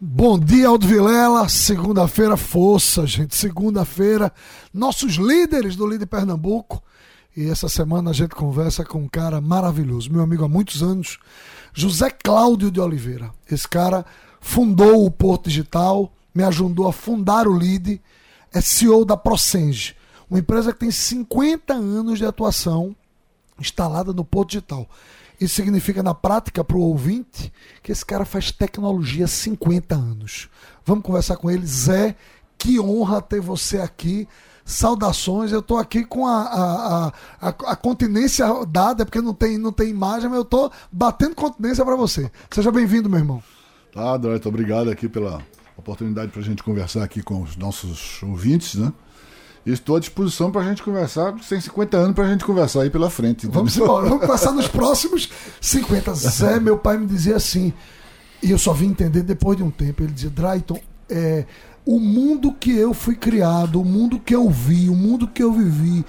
Bom dia, Aldo Vilela. Segunda-feira, força, gente. Segunda-feira, nossos líderes do Líder Pernambuco. E essa semana a gente conversa com um cara maravilhoso, meu amigo há muitos anos, José Cláudio de Oliveira. Esse cara fundou o Porto Digital, me ajudou a fundar o LID, é CEO da Procenge, uma empresa que tem 50 anos de atuação instalada no Porto Digital. Isso significa, na prática, para o ouvinte, que esse cara faz tecnologia há 50 anos. Vamos conversar com ele. Zé, que honra ter você aqui. Saudações, eu estou aqui com a, a, a, a, continência dada, porque não tem, não tem imagem, mas eu estou batendo continência para você. Seja bem-vindo, meu irmão. Tá, Dorito, obrigado aqui pela oportunidade para a gente conversar aqui com os nossos ouvintes, né? Estou à disposição para a gente conversar. Tem 50 anos para a gente conversar aí pela frente. Vamos embora, vamos passar nos próximos 50. Zé, meu pai me dizia assim, e eu só vim entender depois de um tempo. Ele dizia, Drayton, é, o mundo que eu fui criado, o mundo que eu vi, o mundo que eu vivi,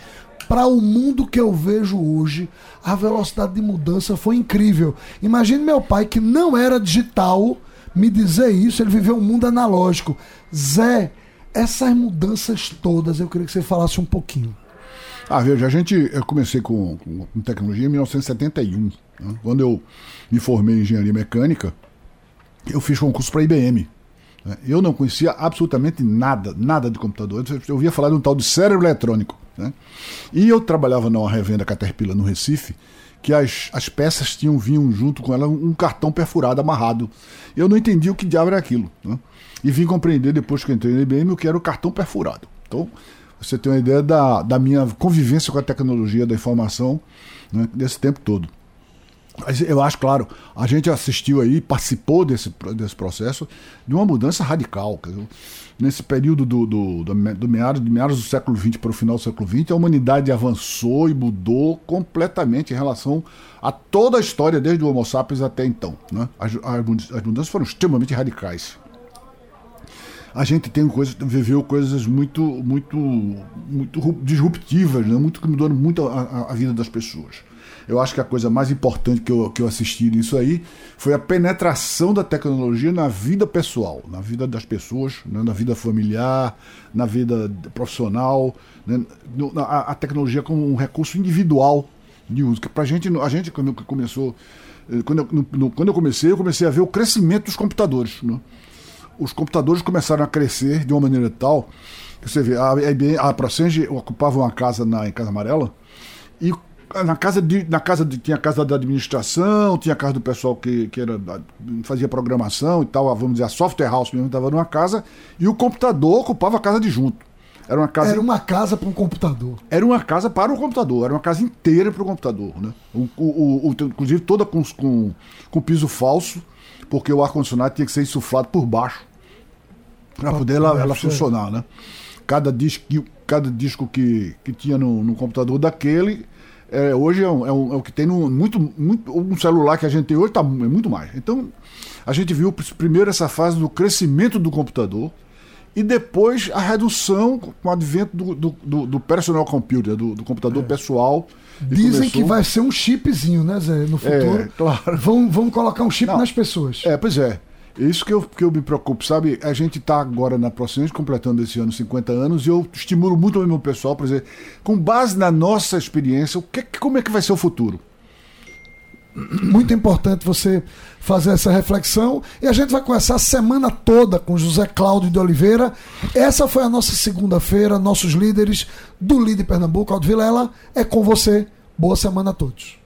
para o mundo que eu vejo hoje, a velocidade de mudança foi incrível. Imagine meu pai, que não era digital, me dizer isso, ele viveu um mundo analógico. Zé, essas mudanças todas, eu queria que você falasse um pouquinho. Ah, veja, a gente, eu comecei com, com, com tecnologia em 1971. Né? Quando eu me formei em engenharia mecânica, eu fiz concurso para a IBM. Né? Eu não conhecia absolutamente nada, nada de computador. Eu ouvia falar de um tal de cérebro eletrônico. Né? E eu trabalhava numa revenda Caterpillar no Recife, que as, as peças tinham vinham junto com ela um cartão perfurado amarrado. Eu não entendia o que diabo era aquilo. Né? E vim compreender depois que entrei na IBM o que era o cartão perfurado. Então, você tem uma ideia da, da minha convivência com a tecnologia da informação né, tempo todo. Mas eu acho, claro, a gente assistiu aí, participou desse, desse processo de uma mudança radical. Nesse período do, do, do, do meados, do meados do século XX para o final do século XX, a humanidade avançou e mudou completamente em relação a toda a história, desde o Homo sapiens até então. Né? As, as mudanças foram extremamente radicais a gente tem coisas, viveu coisas muito, muito, muito disruptivas, né? muito que muito a, a, vida das pessoas. Eu acho que a coisa mais importante que eu, que eu assisti nisso aí foi a penetração da tecnologia na vida pessoal, na vida das pessoas, né? na vida familiar, na vida profissional, né? a, a, tecnologia como um recurso individual de uso. Para gente, a gente quando começou, eh, quando eu, no, quando eu comecei, eu comecei a ver o crescimento dos computadores. Né? os computadores começaram a crescer de uma maneira tal você vê, a, a, a Procenge ocupava uma casa na, em Casa Amarela e na casa de, na casa de, tinha a casa da administração, tinha a casa do pessoal que, que era, fazia programação e tal, vamos dizer, a software house mesmo estava numa casa, e o computador ocupava a casa de junto. Era uma casa, era uma casa para um computador. Era uma casa para o computador, era uma casa inteira para o computador. Né? O, o, o, inclusive toda com, com, com piso falso, porque o ar-condicionado tinha que ser insuflado por baixo para poder ela, ela funcionar, né? Cada disco, cada disco que, que tinha no, no computador daquele, é, hoje é, um, é, um, é, o que tem no, muito, muito. Um celular que a gente tem hoje tá, é muito mais. Então, a gente viu primeiro essa fase do crescimento do computador e depois a redução com o advento do, do, do, do personal computer, do, do computador é. pessoal. Dizem começou... que vai ser um chipzinho, né, Zé? No é, futuro. É, claro. Vão, vão colocar um chip Não, nas pessoas. É, pois é. Isso que eu, que eu me preocupo, sabe? A gente está agora na Procente, completando esse ano 50 anos, e eu estimulo muito o meu pessoal para dizer, com base na nossa experiência, o que, como é que vai ser o futuro? Muito importante você fazer essa reflexão. E a gente vai começar a semana toda com José Cláudio de Oliveira. Essa foi a nossa segunda-feira, nossos líderes do Líder Pernambuco, Aldo Vilela. É com você. Boa semana a todos.